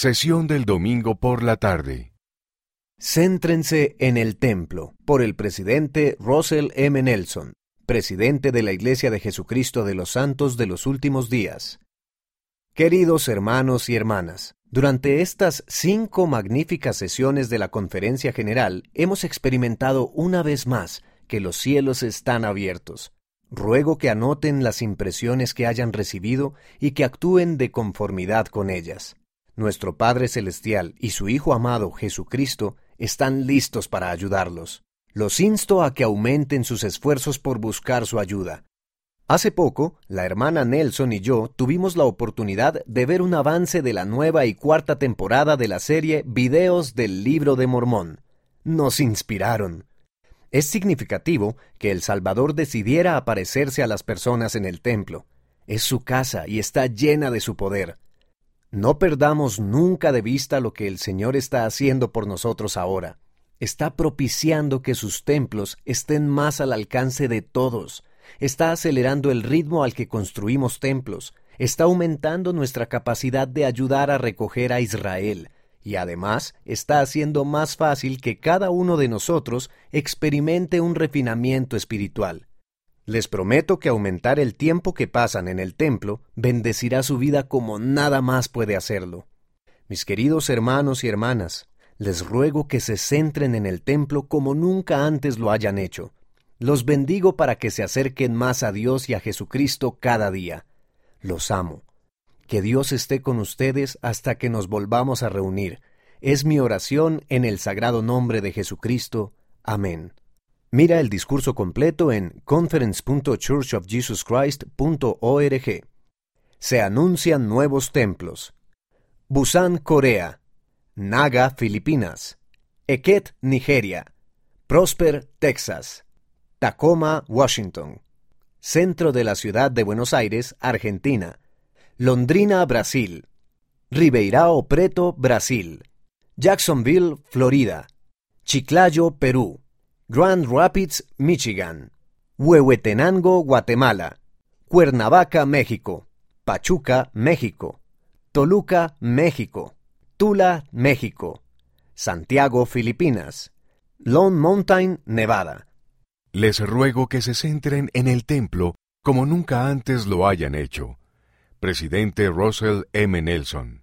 Sesión del domingo por la tarde. Céntrense en el templo, por el presidente Russell M. Nelson, presidente de la Iglesia de Jesucristo de los Santos de los Últimos Días. Queridos hermanos y hermanas, durante estas cinco magníficas sesiones de la Conferencia General hemos experimentado una vez más que los cielos están abiertos. Ruego que anoten las impresiones que hayan recibido y que actúen de conformidad con ellas. Nuestro Padre Celestial y su Hijo amado Jesucristo están listos para ayudarlos. Los insto a que aumenten sus esfuerzos por buscar su ayuda. Hace poco, la hermana Nelson y yo tuvimos la oportunidad de ver un avance de la nueva y cuarta temporada de la serie Videos del Libro de Mormón. Nos inspiraron. Es significativo que El Salvador decidiera aparecerse a las personas en el templo. Es su casa y está llena de su poder. No perdamos nunca de vista lo que el Señor está haciendo por nosotros ahora. Está propiciando que sus templos estén más al alcance de todos. Está acelerando el ritmo al que construimos templos. Está aumentando nuestra capacidad de ayudar a recoger a Israel. Y además está haciendo más fácil que cada uno de nosotros experimente un refinamiento espiritual. Les prometo que aumentar el tiempo que pasan en el templo bendecirá su vida como nada más puede hacerlo. Mis queridos hermanos y hermanas, les ruego que se centren en el templo como nunca antes lo hayan hecho. Los bendigo para que se acerquen más a Dios y a Jesucristo cada día. Los amo. Que Dios esté con ustedes hasta que nos volvamos a reunir. Es mi oración en el sagrado nombre de Jesucristo. Amén. Mira el discurso completo en conference.churchofjesuschrist.org. Se anuncian nuevos templos. Busan, Corea. Naga, Filipinas. Eket, Nigeria. Prosper, Texas. Tacoma, Washington. Centro de la ciudad de Buenos Aires, Argentina. Londrina, Brasil. Ribeirao Preto, Brasil. Jacksonville, Florida. Chiclayo, Perú. Grand Rapids, Michigan, Huehuetenango, Guatemala, Cuernavaca, México, Pachuca, México, Toluca, México, Tula, México, Santiago, Filipinas, Lone Mountain, Nevada. Les ruego que se centren en el templo como nunca antes lo hayan hecho. Presidente Russell M. Nelson